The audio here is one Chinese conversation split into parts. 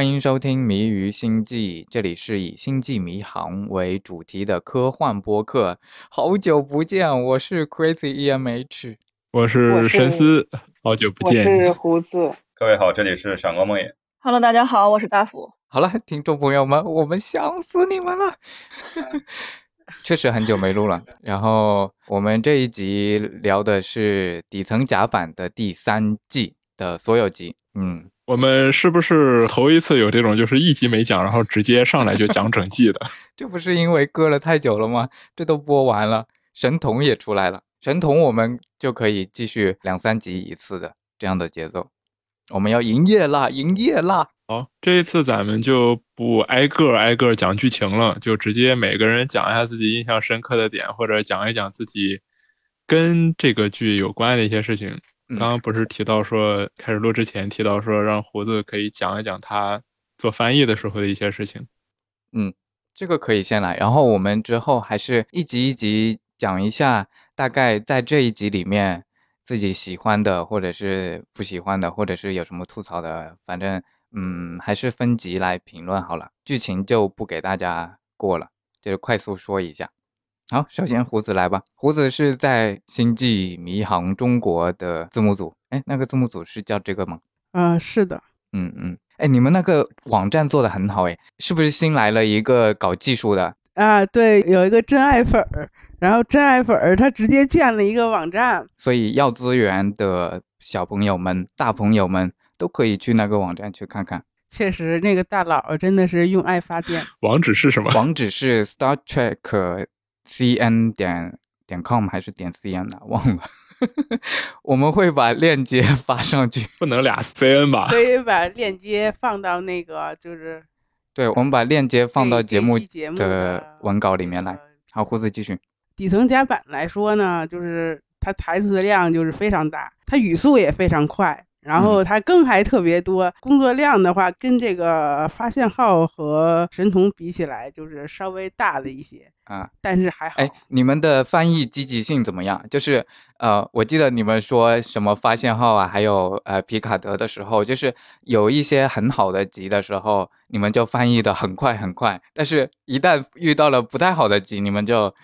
欢迎收听《迷于星际》，这里是以星际迷航为主题的科幻播客。好久不见，我是 Crazy EMH，我是神思，好久不见，我是胡子。各位好，这里是闪光梦魇。Hello，大家好，我是大福。好了，听众朋友们，我们想死你们了。确实很久没录了。然后我们这一集聊的是底层甲板的第三季的所有集。嗯，我们是不是头一次有这种就是一集没讲，然后直接上来就讲整季的？这不是因为搁了太久了吗？这都播完了，神童也出来了，神童我们就可以继续两三集一次的这样的节奏。我们要营业啦，营业啦！好，这一次咱们就不挨个挨个讲剧情了，就直接每个人讲一下自己印象深刻的点，或者讲一讲自己跟这个剧有关的一些事情。刚刚不是提到说，开始录之前提到说，让胡子可以讲一讲他做翻译的时候的一些事情。嗯，这个可以先来，然后我们之后还是一集一集讲一下，大概在这一集里面自己喜欢的，或者是不喜欢的，或者是有什么吐槽的，反正。嗯，还是分集来评论好了，剧情就不给大家过了，就是快速说一下。好，首先胡子来吧，胡子是在《星际迷航中国》的字幕组，哎，那个字幕组是叫这个吗？嗯，是的。嗯嗯，哎，你们那个网站做的很好，哎，是不是新来了一个搞技术的？啊，对，有一个真爱粉儿，然后真爱粉儿他直接建了一个网站，所以要资源的小朋友们、大朋友们。都可以去那个网站去看看。确实，那个大佬真的是用爱发电。网址是什么？网址是 Star Trek CN 点点 com 还是点 CN 呢？忘了。我们会把链接发上去。不能俩 CN 吧？可以把链接放到那个，就是。对，我们把链接放到节目的文稿里面来。好，胡子继续。底层甲板来说呢，就是它台词量就是非常大，它语速也非常快。然后它更还特别多，工作量的话，跟这个发现号和神童比起来，就是稍微大了一些啊，但是还好。哎，你们的翻译积极性怎么样？就是呃，我记得你们说什么发现号啊，还有呃皮卡德的时候，就是有一些很好的集的时候，你们就翻译的很快很快，但是一旦遇到了不太好的集，你们就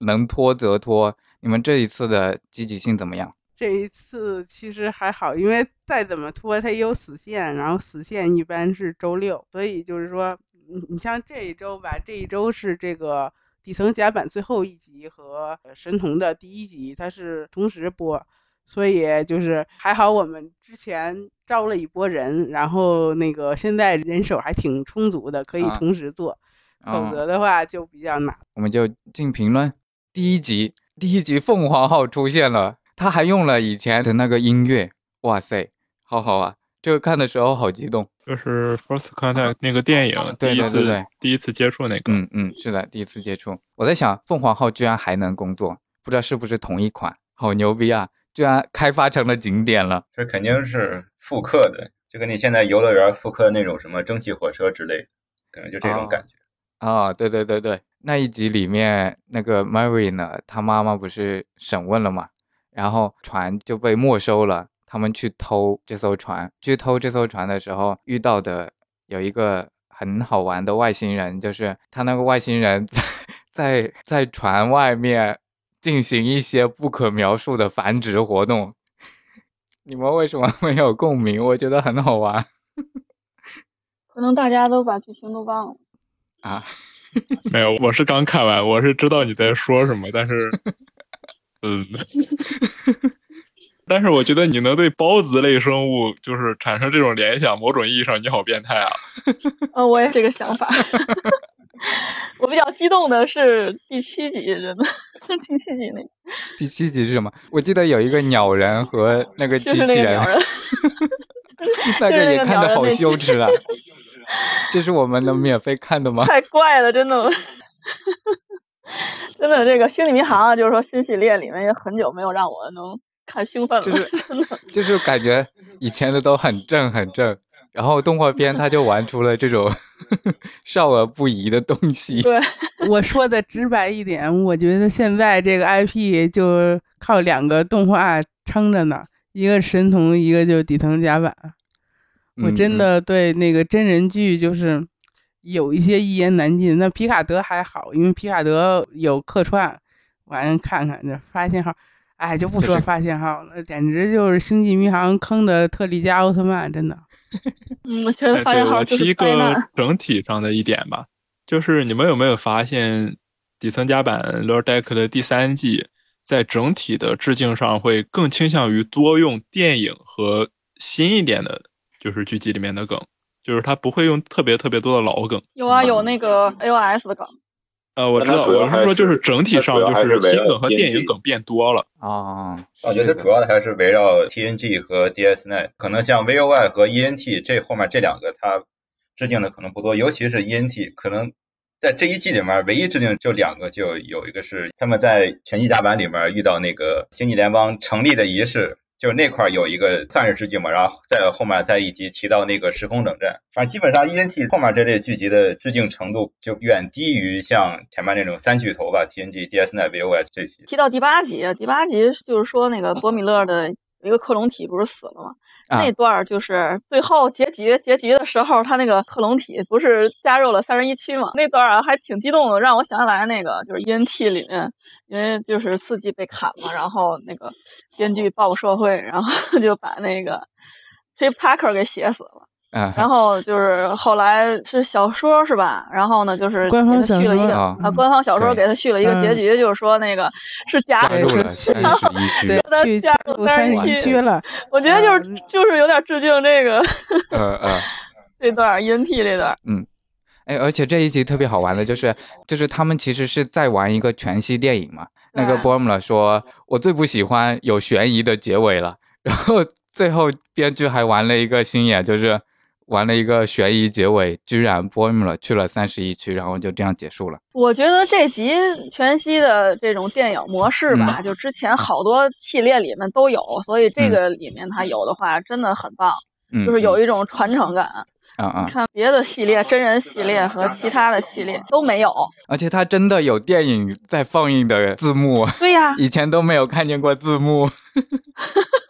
能拖则拖。你们这一次的积极性怎么样？这一次其实还好，因为再怎么拖，它也有死线，然后死线一般是周六，所以就是说，你你像这一周吧，这一周是这个底层甲板最后一集和神童的第一集，它是同时播，所以就是还好我们之前招了一波人，然后那个现在人手还挺充足的，可以同时做，否则的话就比较难。我们就进评论，第一集，第一集凤凰号出现了。他还用了以前的那个音乐，哇塞，好好啊！这个看的时候好激动，就是《First Contact》那个电影，对对对对，第一次接触那个，嗯嗯，是的，第一次接触。我在想，凤凰号居然还能工作，不知道是不是同一款，好牛逼啊！居然开发成了景点了，这肯定是复刻的，就跟你现在游乐园复刻那种什么蒸汽火车之类的，可能就这种感觉。啊，对对对对，那一集里面那个 Mary 呢，他妈妈不是审问了吗？然后船就被没收了，他们去偷这艘船，去偷这艘船的时候遇到的有一个很好玩的外星人，就是他那个外星人 在在在船外面进行一些不可描述的繁殖活动。你们为什么 没有共鸣？我觉得很好玩。可能大家都把剧情都忘了啊？没有，我是刚看完，我是知道你在说什么，但是。嗯，但是我觉得你能对孢子类生物就是产生这种联想，某种意义上你好变态啊！呃，我也这个想法。我比较激动的是第七集，真的 第七集那第七集是什么？我记得有一个鸟人和那个机器人，那个也看的好羞耻啊！这是我们能免费看的吗？太怪了，真的。真的，这个《星际迷航》就是说新系列里面也很久没有让我能看兴奋了。就是就是感觉以前的都很正很正，然后动画片它就玩出了这种 少儿不宜的东西。对，我说的直白一点，我觉得现在这个 IP 就靠两个动画撑着呢，一个神童，一个就是底层甲板。我真嗯的对那个真人剧就是有一些一言难尽。那皮卡德还好，因为皮卡德有客串，完了看看这发信号，哎，就不说发信号了，简直就是星际迷航坑的特利迦奥特曼，真的。嗯，我觉得发现号就我提一个。整体上的一点吧，就是你们有没有发现，底层甲板《Lower Deck》的第三季在整体的致敬上会更倾向于多用电影和新一点的，就是剧集里面的梗，就是他不会用特别特别多的老梗。有啊，有那个 AOS 的梗，呃，我知道，我是说，就是整体上就是新梗和电影梗变多了。啊，我觉得主要的还是围绕 TNG 和 DS9，可能像 VOY 和 ENT 这后面这两个它致敬的可能不多，尤其是 ENT，可能在这一季里面唯一致敬就两个，就有一个是他们在全息甲板里面遇到那个星际联邦成立的仪式。就那块有一个算是致敬嘛，然后再后面再一集提到那个时空冷战，反正基本上 ENT 后面这类剧集的致敬程度就远低于像前面那种三巨头吧，TNG、D S N、V O S 这些。提到第八集，第八集就是说那个博米勒的一个克隆体不是死了吗？啊那段就是最后结局结局的时候，他那个克隆体不是加入了三十一区嘛？那段啊还挺激动的，让我想起来那个就是 ENT 里面，因为就是四季被砍嘛，然后那个编剧报复社会，然后 就把那个 Trip Tucker 给写死了。啊，然后就是后来是小说是吧？然后呢，就是官方续了一个啊啊，官方小说给他续了一个结嗯局，就是说那个是加加入对是了三十一 区对，他去加入三十一区了。我觉得就是嗯就是有点致敬这个呃 呃。这段 ENT 这段，嗯哎，而且这一集特别好玩的就是，就是他们其实是在玩一个全息电影嘛。那个对 Bormla 说：“我最不喜欢有悬疑的结尾了。”然后最后编剧还玩了一个心眼，就是玩了一个悬疑结尾，居然 Bormla 去了三十一区，然后就这样结束了。我觉得这集全息的这种电影模式吧，就之前好多系列里面都有，所以这个里面它有的话真的很棒，嗯，就是有一一种传承感。啊啊，看别的系列，真人系列和其他的系列都没有。而且它真的有电影在放映的字幕，对呀、以前都没有看见过字幕。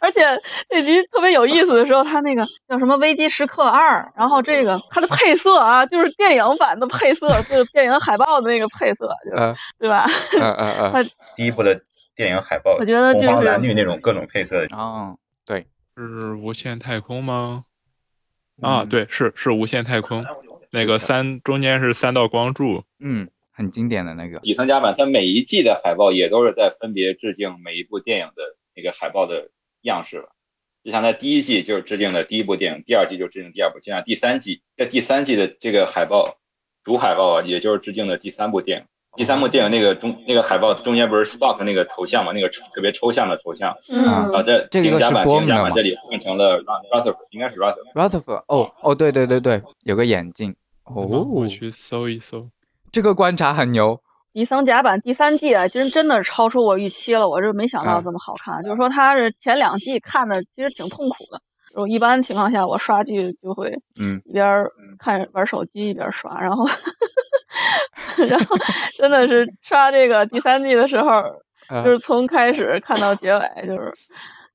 而且这集特别有意思的时候，它那个叫什么《危机时刻二》，然后这个它的配色啊，就是电影版的配色，就是电影海报的那个配色，就对吧？呃呃呃，第一部的电影海报，我觉得就红黄是蓝绿那种各种配色，哦，对，是无限太空吗？啊，嗯，对，是是无限太空，那个三中间是三道光柱，嗯，很经典的那个，底层甲板它每一季的海报也都是在分别致敬每一部电影的那个海报的样式了。就像在第一季就是致敬的第一部电影，第二季就致敬第二部，就像第三季在第三季的这个海报主海报啊，也就是致敬的第三部电影。第三部电影那个中那个海报中间不是 Spock 那个头像嘛，那个特别抽象的头像，嗯啊然后在这个是底层甲板底 Borman 层甲的吗板这里换成了 Rutherford，应该是 Rutherford。Rutherford，哦哦，对对对对，有个眼镜。哦，我去搜一搜。这个观察很牛。底层甲板第三季啊，真真的是超出我预期了，我是没想到嗯这么好看。就是说它是前两季看的其实挺痛苦的。我一般情况下我刷剧就会嗯一边儿看玩手机一边儿刷，然后 然后真的是刷这个第三季的时候，呃就是从开始看到结尾，就是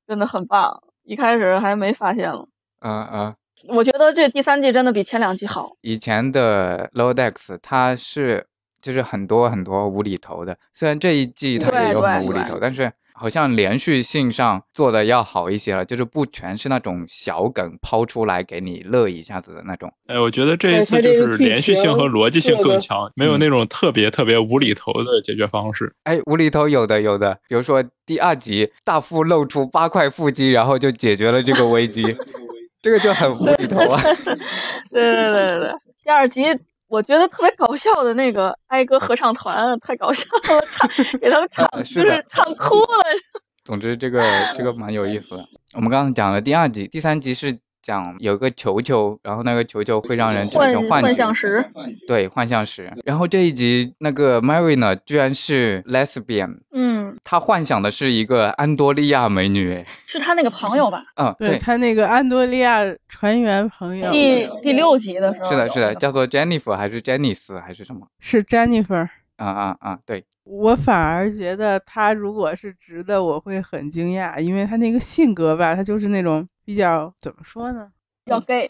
真的很棒。一开始还没发现了，嗯嗯，我觉得这第三季真的比前两季好。以前的 Low Decks 它是就是很多很多无厘头的，虽然这一季它也有很多无厘头，但是好像连续性上做的要好一些了，就是不全是那种小梗抛出来给你乐一下子的那种。哎，我觉得这一哎次就是连续性和逻辑性更强，没有嗯那种特别特别无厘头的解决方式。哎，无厘头有的有的，比如说第二集大副露出八块腹肌，然后就解决了这个危机，这个就很无厘头啊。对对对对对，第二集我觉得特别搞笑的那个哀歌合唱团太搞笑了，唱给他们 唱呃就是唱哭了。总之，这个这个蛮有意思的。我们刚刚讲了第二集，第三集是讲有个球球，然后那个球球会让人产生幻觉，幻象石，对，幻象石。然后这一集那个 Mary 呢，居然是 lesbian，嗯，她幻想的是一个安多利亚美女。哎是他那个朋友吧？嗯，对，对他那个安多利亚船员朋友第第六集的时候，是的，是的，叫做 Jennifer 还是 Janice 还是什么？是 Jennifer，啊啊啊，对，我反而觉得他如果是直的，我会很惊讶，因为他那个性格吧，他就是那种比较怎么说呢，要 gay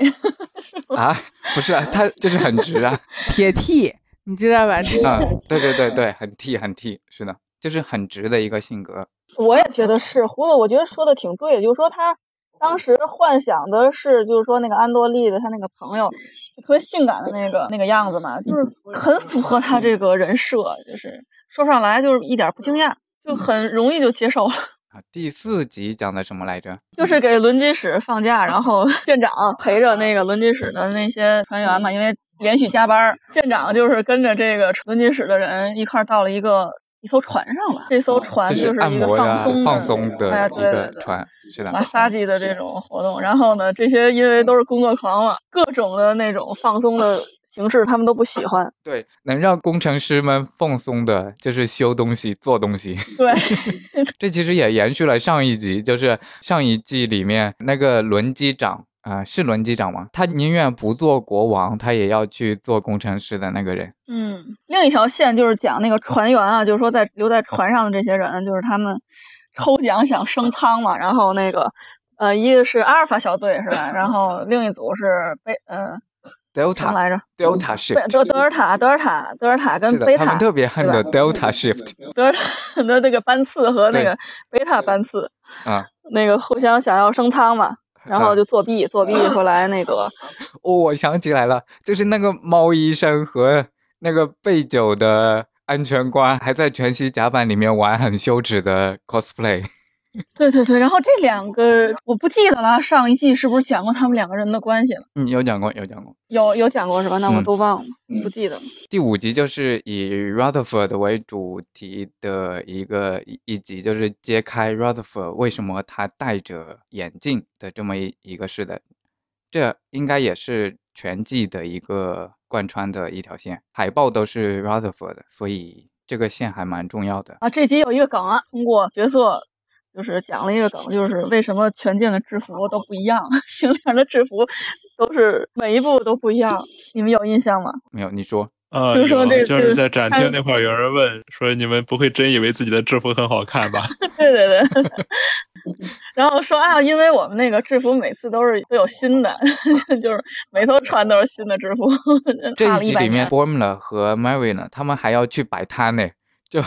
啊，不是啊，他就是很直啊，铁 T，你知道吧？嗯，对对对对，很 T 很 T，是的，就是很直的一个性格。我也觉得是，胡子，我觉得说的挺对的，就是说他当时幻想的是，就是说那个安多利的他那个朋友，特别性感的那个那个样子嘛，就是很符合他这个人设，就是说上来就是一点不惊讶，就很容易就接受了。啊，第四集讲的什么来着？就是给轮机室放假，然后 舰长陪着那个轮机室的那些船员嘛，因为连续加班，舰长就是跟着这个轮机室的人一块儿到了一个。一艘船上了，这艘船就是一个放松放松的一个船，是的，马萨基的这种活动。然后呢，这些因为都是工作狂嘛，各种的那种放松的形式，他们都不喜欢。对，能让工程师们放松的，就是修东西、做东西。对，这其实也延续了上一集，就是上一季里面那个轮机长。啊，是轮机长吗？他宁愿不做国王，他也要去做工程师的那个人。嗯，另一条线就是讲那个船员啊，就是说在留在船上的这些人，就是他们抽奖想升舱嘛。然后那个呃，一个是阿尔法小队是吧？然后另一组是贝呃，Delta 来着，Delta shift，德德尔塔，德尔塔，德尔塔跟贝塔，他们特别恨的 Delta shift，德尔塔 的那个班次和那个贝塔班次啊，那个互相想要升舱嘛。然后就作弊，作弊后来那个。哦，我想起来了，就是那个猫医生和那个贝九的安全官，还在全息甲板里面玩很羞耻的 cosplay。对对对，然后这两个我不记得了，上一季是不是讲过他们两个人的关系了？嗯，有讲过，有讲过，有有讲过是吧？那我都忘了，不记得了。第五集就是以 Rutherford 为主题的一个一集，就是揭开 Rutherford 为什么他戴着眼镜的这么一一个事的。这应该也是全季的一个贯穿的一条线，海报都是 Rutherford，所以这个线还蛮重要的啊。这集有一个梗啊，通过角色。就是讲了一个梗，就是为什么全境的制服都不一样，星联的制服都是每一步都不一样，你们有印象吗？没有，你说。啊，就是说这就是在展厅那块儿有人问说，你们不会真以为自己的制服很好看吧？对对对。然后说啊，因为我们那个制服每次都是都有新的，就是每头穿都是新的制服。这一集里面 f o r m u l a 和 Mary 呢，他们还要去摆摊呢，就。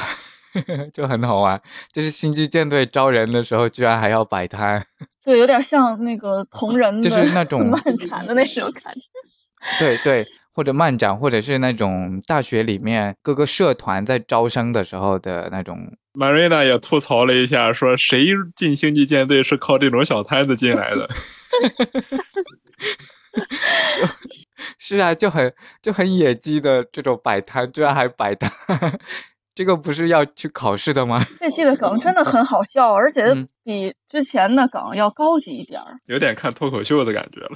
就很好玩，就是星际舰队招人的时候，居然还要摆摊。对，有点像那个同人，就是那种 漫展的那种感觉。对对，或者漫展，或者是那种大学里面各个社团在招生的时候的那种。Marina 也吐槽了一下，说谁进星际舰队是靠这种小摊子进来的。就是啊，就很就很野鸡的这种摆摊，居然还摆摊。这个不是要去考试的吗？这期的梗真的很好笑，而且比之前的梗要高级一点儿，有点看脱口秀的感觉了。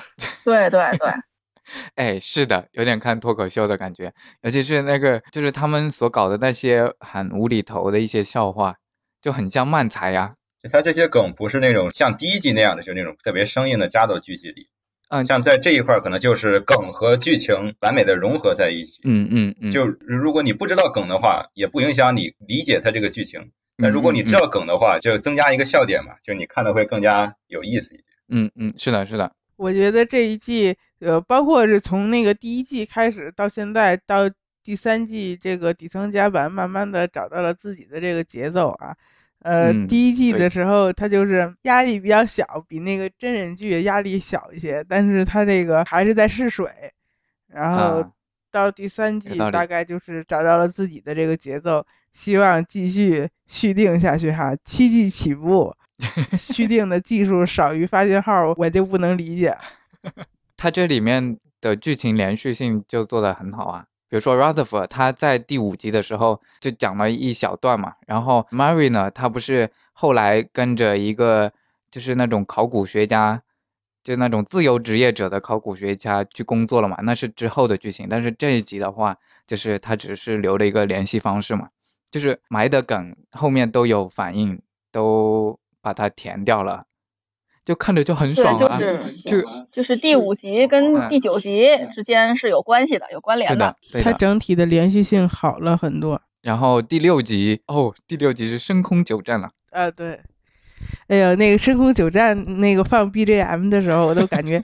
对 对对，哎，是的，有点看脱口秀的感觉，尤其是那个，就是他们所搞的那些很无厘头的一些笑话，就很像漫才呀。就他这些梗不是那种像第一季那样的，就那种特别生硬的加到剧集里。嗯，像在这一块可能就是梗和剧情完美的融合在一起。嗯嗯嗯。就如果你不知道梗的话，也不影响你理解它这个剧情。那如果你知道梗的话，就增加一个笑点嘛，就你看的会更加有意思一点。嗯嗯，是的，是的。我觉得这一季，呃，包括是从那个第一季开始到现在到第三季，这个底层甲板慢慢的找到了自己的这个节奏啊。呃，第一季的时候，他就是压力比较小，比那个真人剧压力小一些，但是他这个还是在试水，然后到第三季大概就是找到了自己的这个节奏，希望继续续订下去哈。七季起步，续订的技术少于发信号，我就不能理解。他这里面的剧情连续性就做得很好啊。比如说 Rutherford，他在第五集的时候就讲了一小段嘛，然后 Mary 呢，他不是后来跟着一个就是那种考古学家，就那种自由职业者的考古学家去工作了嘛，那是之后的剧情。但是这一集的话，就是他只是留了一个联系方式嘛，就是埋的梗后面都有反应，都把它填掉了。就看着就很爽啊！就 就是第五集跟第九集之间是有关系的，有关联的。它整体的连续性好了很多。然后第六集哦，第六集是深空九战了。啊，对，哎呀，那个深空九战那个放 BGM 的时候，我都感觉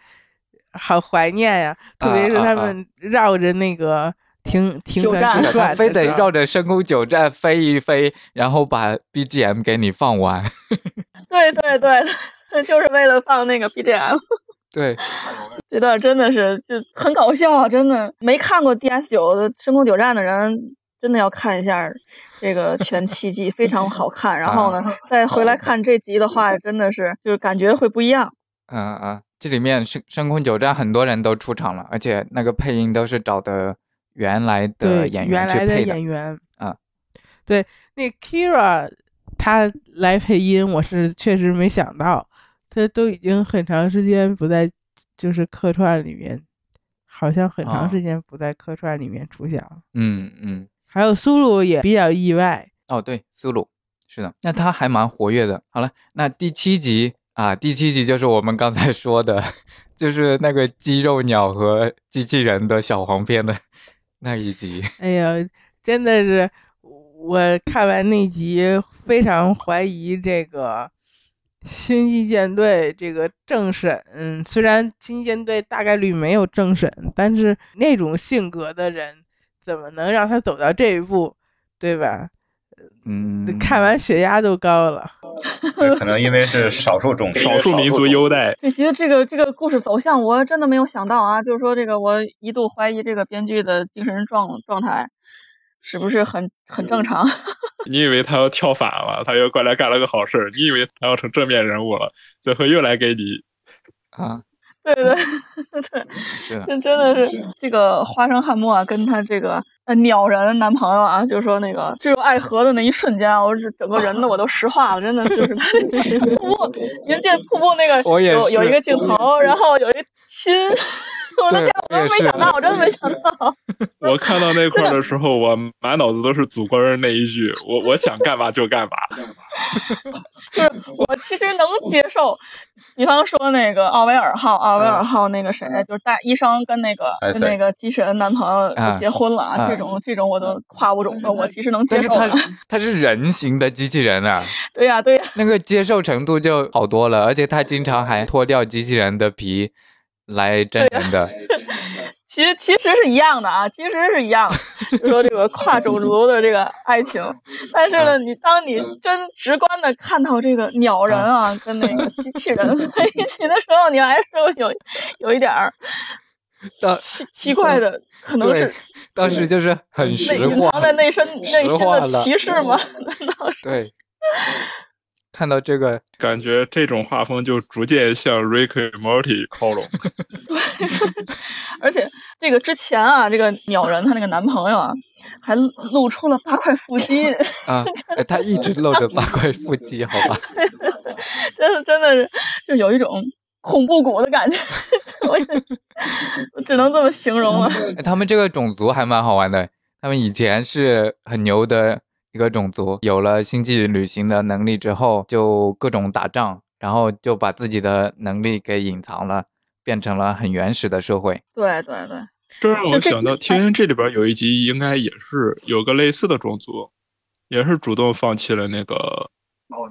好怀念呀，特别是他们绕着那个停停船九战时转的非得绕着深空九战飞一飞，然后把 BGM 给你放完。对 对对，就是为了放那个 BGM。对，这段真的是就很搞笑啊！真的没看过 DS 九的《深空九战》的人，真的要看一下这个全七季，非常好看。然后呢，再回来看这集的话，真的是就是感觉会不一样。嗯嗯，这里面深深空九战很多人都出场了，而且那个配音都是找的原来的对演原来的员去配演员啊，对，那 Kira 他来配音，我是确实没想到，他都已经很长时间不在就是客串里面，好像很啊长时间不在客串里面出现了。嗯嗯，还有苏鲁也比较意外，哦对，苏鲁是的，那他还蛮活跃的。好了，那第七集啊，第七集就是我们刚才说的，就是那个肌肉鸟和机器人的小黄片的那一集。哎呀，真的是我看完那集非常怀疑这个星际舰队这个政审。嗯，虽然星际舰队大概率没有政审，但是那种性格的人怎么能让他走到这一步，对吧？嗯，看完血压都高了。可能因为是少数种少数民族优待。这集的这个这个故事走向，我真的没有想到啊！就是说，这个我一度怀疑这个编剧的精神状状态是不是很很正常。你以为他要跳反了，他又过来干了个好事儿，你以为他要成正面人物了，最后又来给你啊，对对对，是的，这真的是这个花生汉默啊，跟他这个呃鸟人男朋友啊，就是说那个坠入爱河的那一瞬间啊，我是整个人呢我都石化了，真的就是他 瀑布，您这瀑布那个我也是有有一个镜头，然后有一个亲，我的对天，我真我也是没想到，我真的没想到。我看到那块儿的时候，我满脑子都是祖国人那一句：“我我想干嘛就干嘛。就是我其实能接受，比方说那个奥维尔号，奥维尔号那个谁，就是大医生跟那个哎跟那个机器人男朋友啊结婚了啊这种这种我都跨不种的，我其实能接但是他受的。他是人形的机器人啊，对呀对呀，那个接受程度就好多了，而且他经常还脱掉机器人的皮来真人的。其实其实是一样的啊，其实是一样的，就说这个跨种族的这个爱情，但是呢，你当你真直观的看到这个鸟人啊跟那个机器人在一起的时候，你还是会有有一点儿奇奇怪的，可能是。，当时就是很实话藏，在内身内心的歧视吗？难道是？对。看到这个，”感觉这种画风就逐渐向 Rick and Morty 靠拢。而且这个之前啊，这个鸟人她那个男朋友啊，还露出了八块腹肌，啊，哎他一直露着八块腹肌，好吧？真的真的是就有一种恐怖谷的感觉，我只能这么形容了。哎他们这个种族还蛮好玩的，他们以前是很牛的一个种族，有了星际旅行的能力之后，就各种打仗，然后就把自己的能力给隐藏了，变成了很原始的社会。对对对，这让我想到 TNG 里边有一集，应该也是有个类似的种族，也是主动放弃了那个，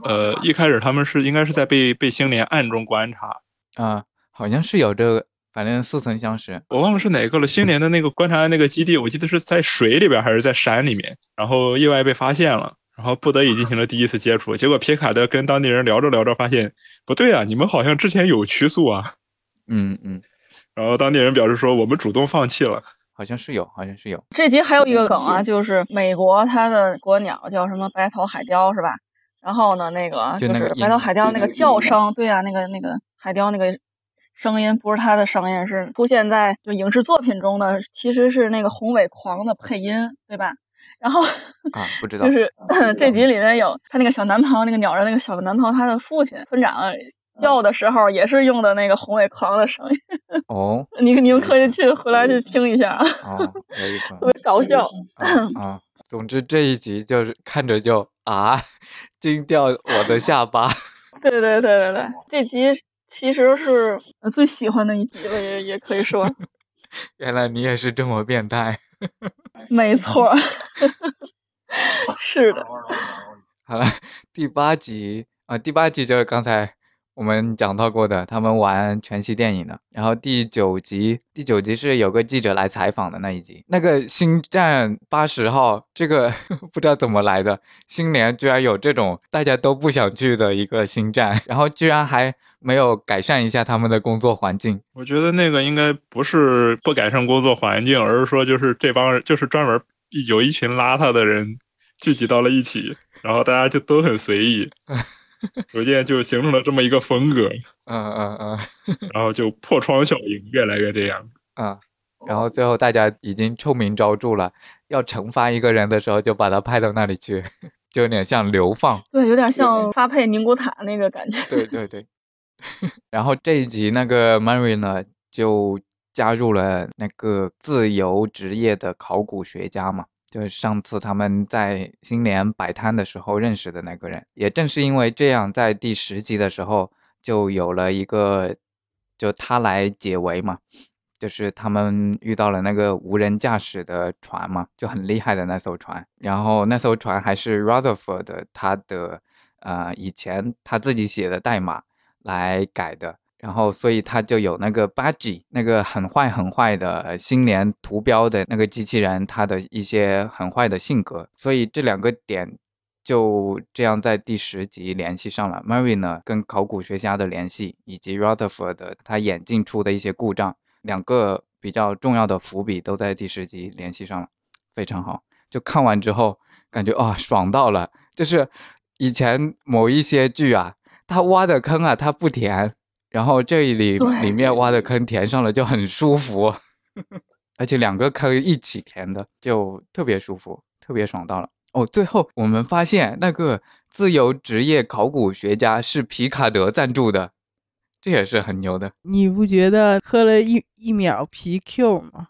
呃，一开始他们是应该是在被被星联暗中观察，啊，好像是有这个，反正似曾相识。我忘了是哪个了。星联的那个观察的那个基地，我记得是在水里边还是在山里面，然后意外被发现了，然后不得已进行了第一次接触。结果皮卡德跟当地人聊着聊着，发现不对啊，你们好像之前有曲速啊。嗯嗯，然后当地人表示说，我们主动放弃了。好像是有，好像是有。这集还有一个梗啊，就是美国它的国鸟叫什么白头海雕是吧？然后呢，那个就是白头海雕那个叫声，对啊，那个那个海雕那个声音不是他的声音，是出现在就影视作品中的，其实是那个宏伟狂的配音，对吧？然后啊，不知道就是 这集里面有他那个小男朋友，那个鸟人那个小男朋友，他的父亲村长叫的时候也是用的那个宏伟狂的声音。哦你你们可以去回来去听一下啊，哦，有意思特别搞笑。啊啊！总之这一集就是看着就啊，惊掉我的下巴。对对对对对，这集其实是呃最喜欢的一集了，也也可以说，原来你也是这么变态。没错儿。是的，好了，第八集啊、第八集就是刚才我们讲到过的，他们玩全息电影的。然后第九集，第九集是有个记者来采访的那一集。那个星战八十号，这个 不知道怎么来的，新年居然有这种大家都不想去的一个星战，然后居然还没有改善一下他们的工作环境。我觉得那个应该不是不改善工作环境，而是说就是这帮人就是专门有一群邋遢的人聚集到了一起，然后大家就都很随意，逐渐就形成了这么一个风格，嗯嗯嗯然后就破窗效应越来越这样。啊。然后最后大家已经臭名昭著了，要惩罚一个人的时候就把他派到那里去，就有点像流放。对，有点像发配宁古塔那个感觉。对对对。然后这一集那个 Mary 呢，就加入了那个自由职业的考古学家嘛，就是上次他们在新年摆摊的时候认识的那个人。也正是因为这样，在第十集的时候就有了一个，就他来解围嘛，就是他们遇到了那个无人驾驶的船嘛，就很厉害的那艘船。然后那艘船还是 Rutherford 他的呃以前他自己写的代码。来改的，然后所以他就有那个 Budgie 那个很坏很坏的新年图标的那个机器人，他的一些很坏的性格，所以这两个点就这样在第十集联系上了。Mary 呢跟考古学家的联系，以及 Rutherford 他眼镜出的一些故障，两个比较重要的伏笔都在第十集联系上了，非常好。就看完之后感觉啊、爽到了，就是以前某一些剧啊。他挖的坑啊，他不填，然后这里里面挖的坑填上了就很舒服，而且两个坑一起填的就特别舒服，特别爽到了。哦，最后我们发现那个自由职业考古学家是皮卡德赞助的，这也是很牛的你不觉得磕了一一秒皮 Q 吗？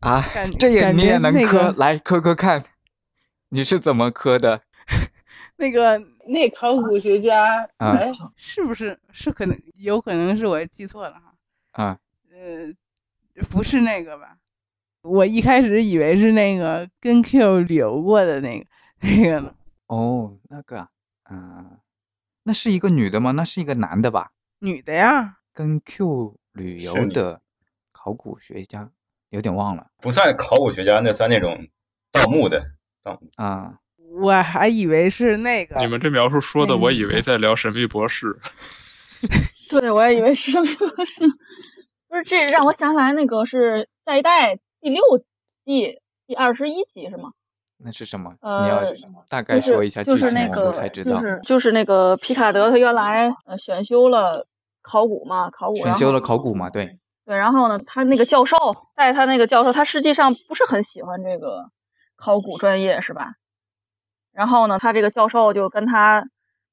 啊！这也你也能磕，那个来磕磕看，你是怎么磕的？那个那考古学家，啊哎，是不是是可能有可能是我记错了哈？啊，呃，不是那个吧？我一开始以为是那个跟 Q 旅游过的那个那个呢。哦，那个啊，嗯、那是一个女的吗？那是一个男的吧？女的呀，跟 Q 旅游的考古学家有点忘了不算考古学家，那算那种盗墓的盗墓。啊。我还以为是那个。你们这描述说的，嗯我以为在聊《神秘博士 》。对，我也以为是神秘博士。不是，这让我想起来那个是下一代第六季第二十一集是吗？那是什么？呃你要大概说一下剧情，就是那我们个才知道。就是就是那个皮卡德他原来呃选修了考古嘛，考古选修了考古嘛？对，对，然后呢，他那个教授带他那个教授，他实际上不是很喜欢这个考古专业，是吧？然后呢，他这个教授就跟他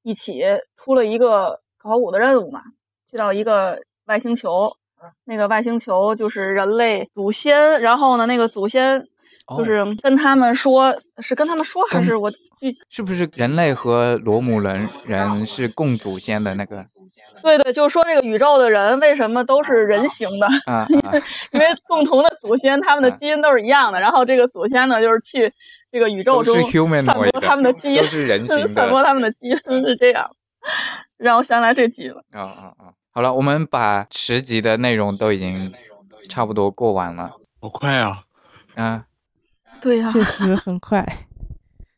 一起出了一个考古的任务嘛，去到一个外星球，那个外星球就是人类祖先，然后呢，那个祖先就哦是跟他们说，是跟他们说还是我具是不是人类和罗姆人人是共祖先的那个对对，就是说这个宇宙的人为什么都是人形的？啊啊 因为共同的祖先，他们的啊基因都是一样的。然后这个祖先呢，就是去这个宇宙中散播他们的基因，都是人形 散播他们的基因是这样，让我想来这集了。啊啊啊！好了，我们把十集的内容都已经差不多过完了好快啊！啊。对呀、确实很快，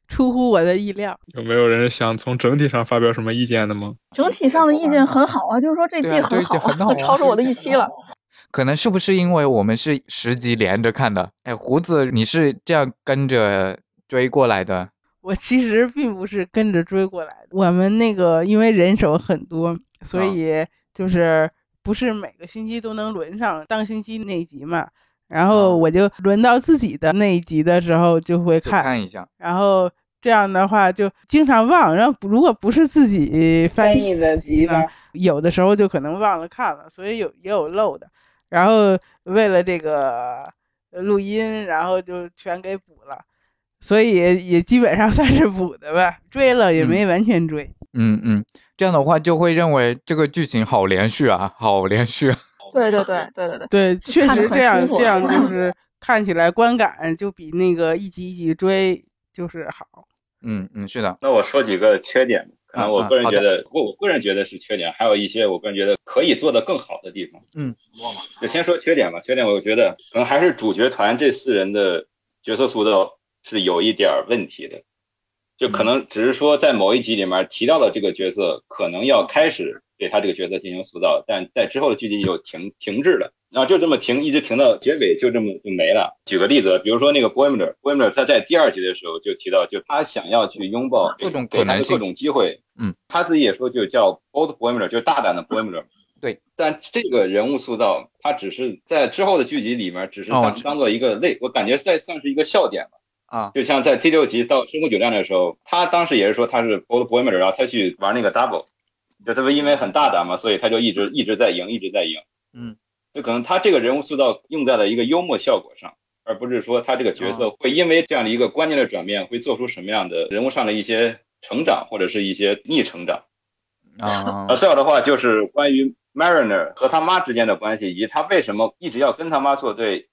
出乎我的意料。有没有人想从整体上发表什么意见的吗？整体上的意见很好啊，就是说这季很好，超出我的预期了。可能是不是因为我们是十集连着看的？哎，胡子，你是这样跟着追过来的？我其实并不是跟着追过来的，我们那个因为人手很多，所啊以就是不是每个星期都能轮上当星期那一集嘛。然后啊我就轮到自己的那一集的时候就会看，看一下。然后这样的话就经常忘。然后如果不是自己翻译的集呢，有的时候就可能忘了看了，所以有也有漏的。然后为了这个呃录音，然后就全给补了，所以也也基本上 算是补的吧。追了也没完全追。嗯嗯，这样的话就会认为这个剧情好连续啊，好连续啊。对对 对对对对，对，确实这样这样就是看起来观感就比那个一集一集追就是好。嗯嗯，是的。那我说几个缺点，可能我个人觉得，我我个人觉得是缺点，还有一些我个人觉得可以做得更好的地方。嗯，就先说缺点吧。缺点我觉得可能还是主角团这四人的角色塑造是有一点儿问题的，就可能只是说在某一集里面提到了这个角色，可能要开始给他这个角色进行塑造，但在之后的剧集就停停滞了。然后就这么停，一直停到结尾，就这么就没了。举个例子，比如说那个 Boimler，Boimler 他在第二集的时候就提到，就他想要去拥抱各种给可能性他各种机会。嗯，他自己也说就叫 bold Boimler，就是大胆的 Boimler。对，但这个人物塑造，他只是在之后的剧集里面，只是当当做一个类，我感觉在算是一个笑点吧。啊，就像在第六集到生活酒店的时候，他当时也是说他是 bold Boimler，然后他去玩那个 double，就特别因为很大胆嘛，所以他就一直一直在赢，一直在赢。嗯，就可能他这个人物塑造用在了一个幽默效果上，而不是说他这个角色会因为这样的一个观念的转变，会做出什么样的人物上的一些成长，或者是一些逆成长。啊呃，再有的话就是关于 Mariner 和他妈之间的关系，以及他为什么一直要跟他妈作对，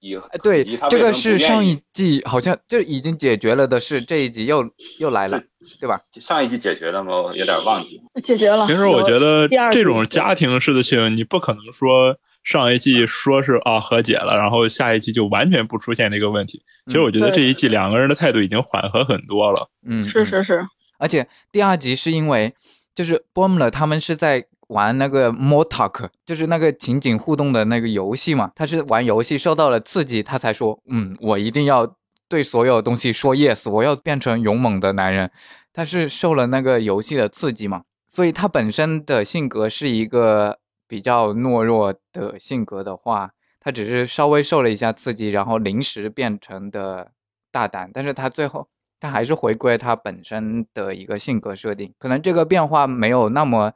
以哎对这个是上一季好像就已经解决了的事，这一集又又来了，对吧？上一集解决了吗？我有点忘记。解决了。其实我觉得这种家庭式的情，你不可能说上一季说是啊和解了，然后下一季就完全不出现这个问题。其实我觉得这一季两个人的态度已经缓和很多了。嗯，嗯是是是，而且第二集是因为就是 Boimler 他们是在玩那个 Motok，就是那个情景互动的那个游戏嘛，他是玩游戏受到了刺激，他才说，嗯，我一定要对所有东西说 yes，我要变成勇猛的男人。他是受了那个游戏的刺激嘛，所以他本身的性格是一个比较懦弱的性格的话，他只是稍微受了一下刺激，然后临时变成的大胆，但是他最后他还是回归他本身的一个性格设定，可能这个变化没有那么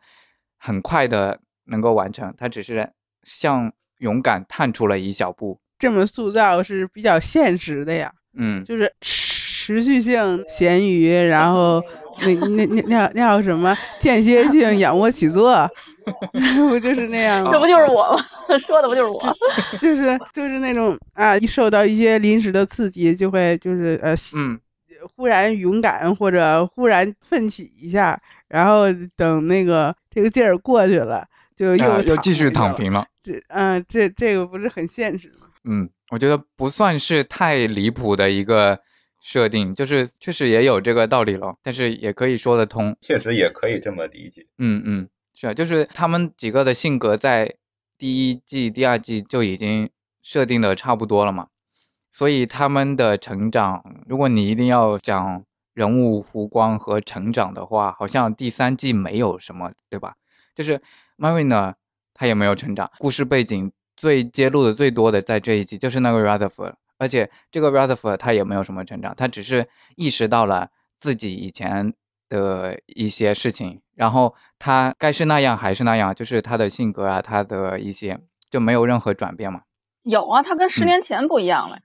很快的能够完成，他只是向勇敢探出了一小步。这么塑造是比较现实的呀，嗯，就是持续性咸鱼，然后那那那那那叫什么间歇性仰卧起坐，不就是那样吗？这不就是我吗？说的不就是我？就是就是那种啊，一受到一些临时的刺激，就会就是呃，嗯，忽然勇敢或者忽然奋起一下，然后等那个这个劲儿过去了，就又、啊又继续躺。平了。这嗯、这这个不是很现实吗？嗯，我觉得不算是太离谱的一个设定，就是确实也有这个道理了，但是也可以说得通。确实也可以这么理解。嗯嗯，是啊，就是他们几个的性格在第一季、第二季就已经设定的差不多了嘛，所以他们的成长，如果你一定要讲人物弧光和成长的话，好像第三季没有什么，对吧？就是 Marina 他也没有成长，故事背景最揭露的最多的在这一集就是那个 Rutherford，而且这个 Rutherford 他也没有什么成长，他只是意识到了自己以前的一些事情，然后他该是那样还是那样，就是他的性格啊，他的一些就没有任何转变嘛。有啊，他跟十嗯年前不一样了。嗯，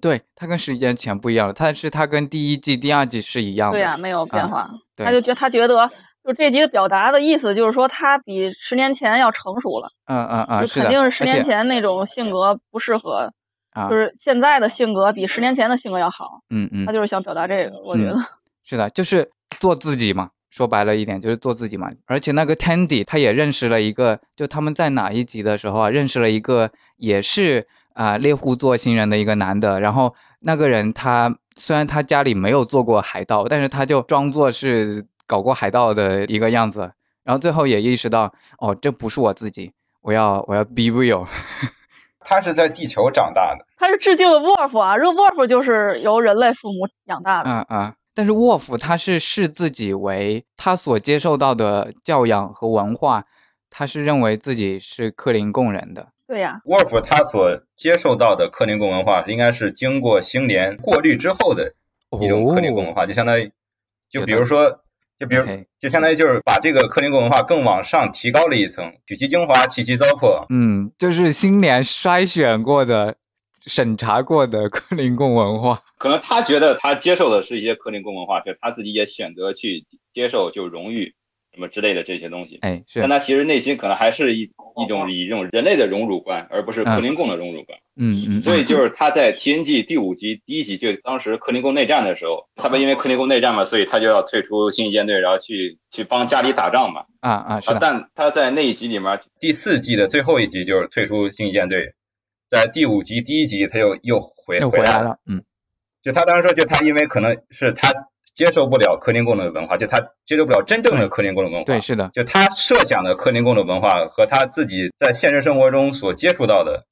对，他跟十年前不一样了，但是他跟第一季、第二季是一样的。对呀、没有变化。对他就觉他觉得，就这集的表达的意思就是说，他比十年前要成熟了，嗯嗯嗯，就是肯，定是十年前那种性格不适合，啊，就是现在的性格比十年前的性格要好。嗯嗯他，就是想表达这个，我觉嗯得。是的，就是做自己嘛。说白了一点，就是做自己嘛。而且那个 Tandy 他也认识了一个，就他们在哪一集的时候啊，认识了一个也是啊、猎户座星人的一个男的。然后那个人他虽然他家里没有做过海盗，但是他就装作是搞过海盗的一个样子。然后最后也意识到，哦，这不是我自己，我要我要 be real。他是在地球长大的，他是致敬了 Wolf 啊，这个 Wolf 就是由人类父母养大的。嗯嗯，但是沃夫他是视自己为他所接受到的教养和文化，他是认为自己是克林贡人的。对呀、沃尔夫他所接受到的克林贡文化，应该是经过星联过滤之后的一种克林贡文化，就相当于，就比如说，就比如就相当于就是把这个克林贡文化更往上提高了一层，取其精华，弃其糟粕。嗯，就是星联筛选过的、审查过的克林贡文化。可能他觉得他接受的是一些克林贡文化，就是他自己也选择去接受，就荣誉什么之类的这些东西。哎，是但他其实内心可能还是一一种以这种人类的荣辱观，而不是克林贡的荣辱观。嗯嗯，所以就是他在 TNG 第五集第一集，就当时克林贡内战的时候，他不因为克林贡内战嘛，所以他就要退出星际舰队，然后去去帮家里打仗嘛。啊啊是的，但他在那一集里面，第四季的最后一集就是退出星际舰队，在第五集第一集他又又回又回来来了，嗯就他当时说，就他因为可能是他接受不了克林贡的文化，就他接受不了真正的克林贡的文化。对是的，就他设想的克林贡的文化和他自己在现实生活中所接触到的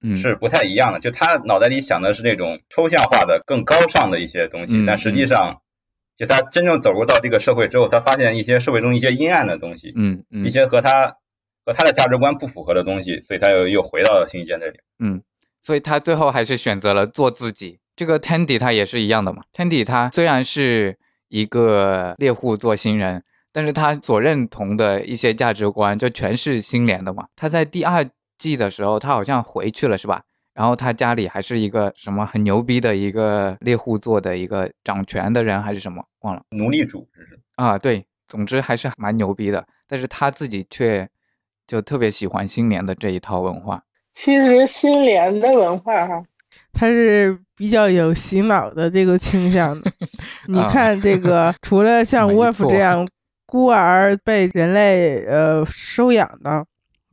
嗯是不太一样的。就他脑袋里想的是那种抽象化的、更高尚的一些东西，嗯但实际上，就他真正走入到这个社会之后，他发现一些社会中一些阴暗的东西，嗯嗯一些和他和他的价值观不符合的东西，所以他又又回到了星际舰队里。嗯，所以他最后还是选择了做自己。这个 Tandy 他也是一样的嘛。Tandy 他虽然是一个猎户座新人，但是他所认同的一些价值观就全是星联的嘛。他在第二季的时候，他好像回去了是吧？然后他家里还是一个什么很牛逼的一个猎户座的一个掌权的人还是什么，忘了奴隶主，这是啊。对，总之还是蛮牛逼的。但是他自己却就特别喜欢星联的这一套文化。其实新联的文化哈，它是比较有洗脑的这个倾向的。你啊看这个，除了像没 Wolf 这样孤儿被人类呃收养的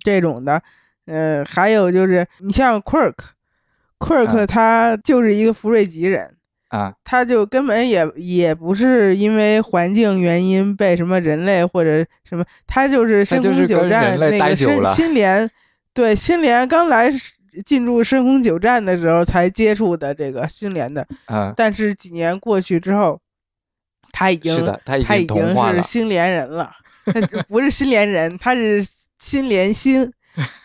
这种的，呃，还有就是你像 Quirk，Quirk 啊他就是一个福瑞吉人。啊，他就根本也也不是因为环境原因被什么人类或者什么，他就是深就是空九跟站那个新待久了新联，对新联刚来进入深空九站的时候才接触的这个新联的，嗯，但是几年过去之后，他已经是的，他已经。是新联人了，他不是新联人，他是新联星。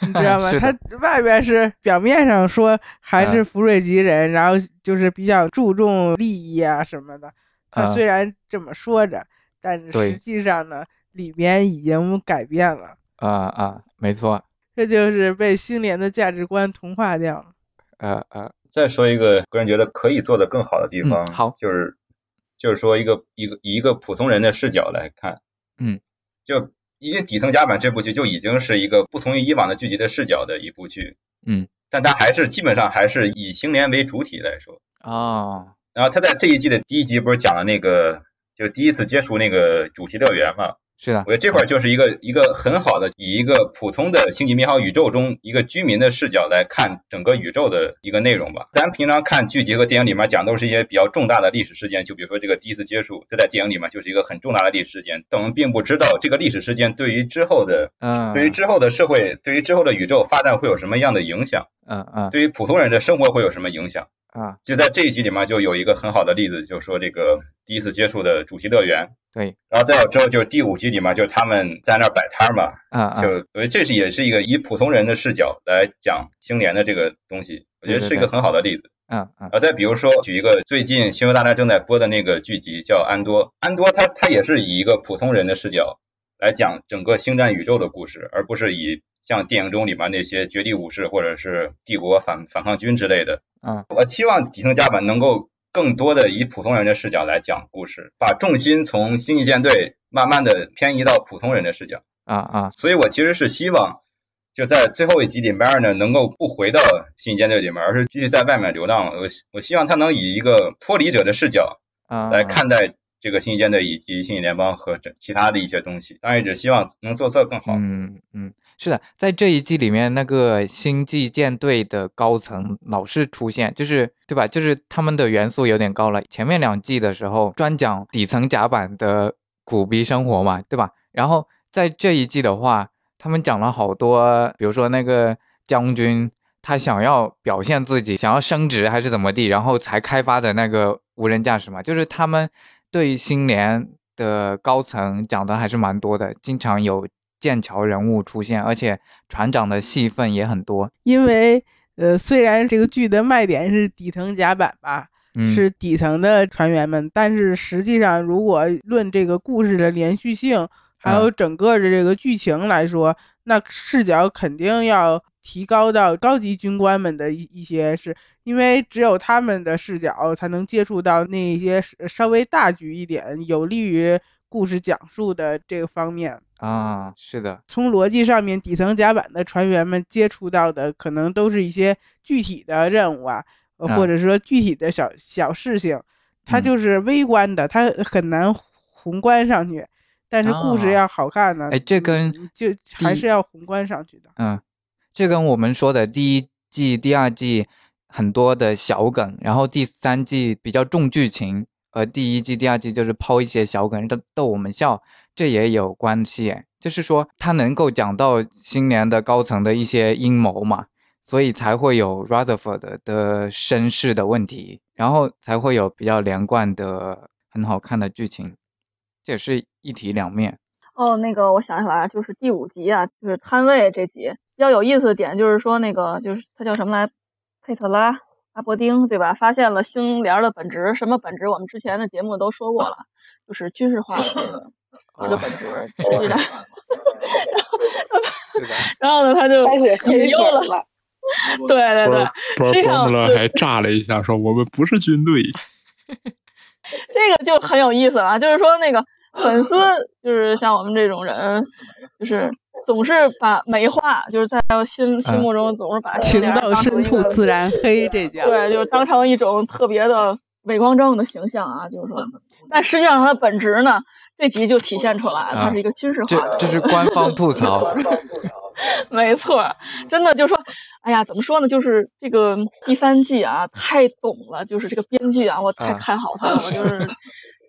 你知道吗？他外边是表面上说还是嗯福瑞吉人，然后就是比较注重利益啊什么的。他嗯虽然这么说着，但是实际上呢，里面已经改变了。啊啊，没错，这就是被星联的价值观同化掉了。啊啊，再说一个个人觉得可以做的更好的地方，嗯好就是就是说一个一个以一个普通人的视角来看，嗯，就因为底层甲板这部剧就已经是一个不同于以往的剧集的视角的一部剧，嗯，但它还是基本上还是以星联为主体来说，哦，然后他在这一季的第一集不是讲了那个就第一次接触那个主题乐园嘛，是的我，觉得这块儿就是一个一个很好的以一个普通的星际迷航宇宙中一个居民的视角来看整个宇宙的一个内容吧。咱平常看剧集和电影里面讲都是一些比较重大的历史事件，就比如说这个第一次接触，这在电影里面就是一个很重大的历史事件，但我们并不知道这个历史事件对于之后的嗯，对于之后的社会，对于之后的宇宙发展会有什么样的影响，嗯嗯对于普通人的生活会有什么影响。啊，就在这一集里面就有一个很好的例子，就是说这个第一次接触的主题乐园，对，然后再有之后就是第五集里面就是他们在那儿摆摊儿嘛，啊啊，就所以这是也是一个以普通人的视角来讲星联的这个东西，我觉得是一个很好的例子。嗯嗯然后再比如说举一个最近《星球大战》正在播的那个剧集叫《安多》，安多他他也是以一个普通人的视角来讲整个星战宇宙的故事，而不是以像电影中里面那些绝地武士或者是帝国反反抗军之类的。嗯我期望底层甲板能够更多的以普通人的视角来讲故事，把重心从星际舰队慢慢的偏移到普通人的视角。啊啊，所以我其实是希望就在最后一集里面呢，能够不回到星际舰队里面，而是继续在外面流浪。我希我希望他能以一个脱离者的视角啊来看待这个星际舰队以及星际联邦和这其他的一些东西。当然，也只希望能做得更好。嗯嗯，是的，在这一季里面，那个星际舰队的高层老是出现，就是对吧？就是他们的元素有点高了。前面两季的时候专讲底层甲板的苦逼生活嘛，对吧？然后在这一季的话，他们讲了好多，比如说那个将军。他想要表现自己，想要升职还是怎么地，然后才开发的那个无人驾驶嘛，就是他们对星联的高层讲的还是蛮多的，经常有剑桥人物出现，而且船长的戏份也很多。因为呃，虽然这个剧的卖点是底层甲板吧，嗯，是底层的船员们，但是实际上，如果论这个故事的连续性，还有整个的这个剧情来说，那视角肯定要提高到高级军官们的一一些，是因为只有他们的视角才能接触到那些稍微大局一点、有利于故事讲述的这个方面。啊，是的，从逻辑上面，底层甲板的船员们接触到的可能都是一些具体的任务啊，或者说具体的小小事情，它嗯就是微观的，它很难宏观上去。但是故事啊要好看呢，哎这跟嗯就还是要宏观上去的。嗯，这跟我们说的第一季、第二季很多的小梗，然后第三季比较重剧情，呃第一季、第二季就是抛一些小梗逗逗我们笑，这也有关系。就是说，他能够讲到新年的高层的一些阴谋嘛，所以才会有 Rutherford 的身世的问题，然后才会有比较连贯的、很好看的剧情，这也是一体两面。哦，那个我想起来，就是第五集啊，就是摊位这集比较有意思的点，就是说那个就是他叫什么来，佩特拉阿伯丁对吧？发现了星联的本质，什么本质？我们之前的节目都说过了，就是军事化的这个一个本质。然后呢，他就开始引诱了。对对对，不是实际上巴姆勒还炸了一下，说我们不是军队。这个就很有意思了，就是说那个粉丝，就是像我们这种人，就是总是把美化，就是在心心目中总是把情到深处自然黑，这叫对，就是当成一种特别的伪光正的形象啊，就是说，但实际上它的本质呢，这集就体现出来了，它是一个军事化的。这这是官方吐槽，没错儿，真的就说，哎呀，怎么说呢？就是这个第三季啊，太懂了，就是这个编剧啊，我太啊看好他了，我就是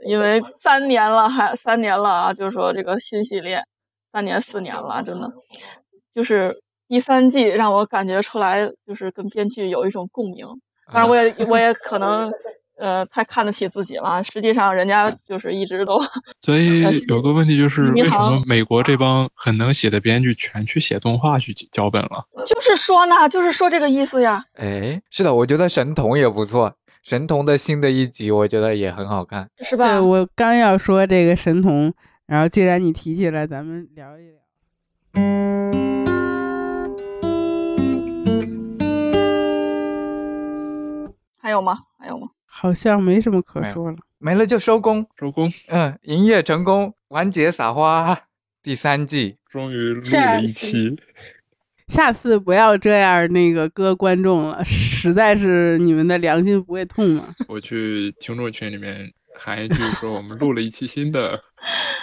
因为三年了，还三年了啊，就是说这个新系列三年四年了，真的就是第三季让我感觉出来，就是跟编剧有一种共鸣。当然，我也我也可能呃太看得起自己了，实际上人家就是一直都 所以有个问题就是，为什么美国这帮很能写的编剧全去写动画去脚本了？就是说呢，就是说这个意思呀。哎，是的，我觉得神童也不错，神童的新的一集我觉得也很好看。是吧？对，我刚要说这个神童，然后既然你提起来，咱们聊一聊。还有吗？还有吗？好像没什么可说了。没了就收工，收工嗯，营业成功，完结撒花，第三季。终于录了一期，下次不要这样那个割观众了，实在是你们的良心不会痛吗？我去听众群里面喊一句说我们录了一期新的，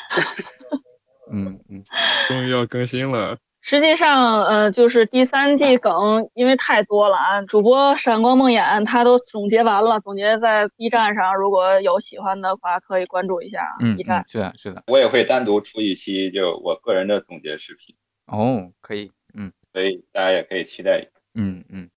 嗯嗯，终于要更新了。实际上，呃，就是第三季梗，因为太多了啊。主播闪光梦魇他都总结完了，总结在 B 站上，如果有喜欢的话，可以关注一下啊嗯 B 站嗯，。是的，是的。我也会单独出一期就我个人的总结视频，哦，可以，嗯所以大家也可以期待一下。嗯嗯，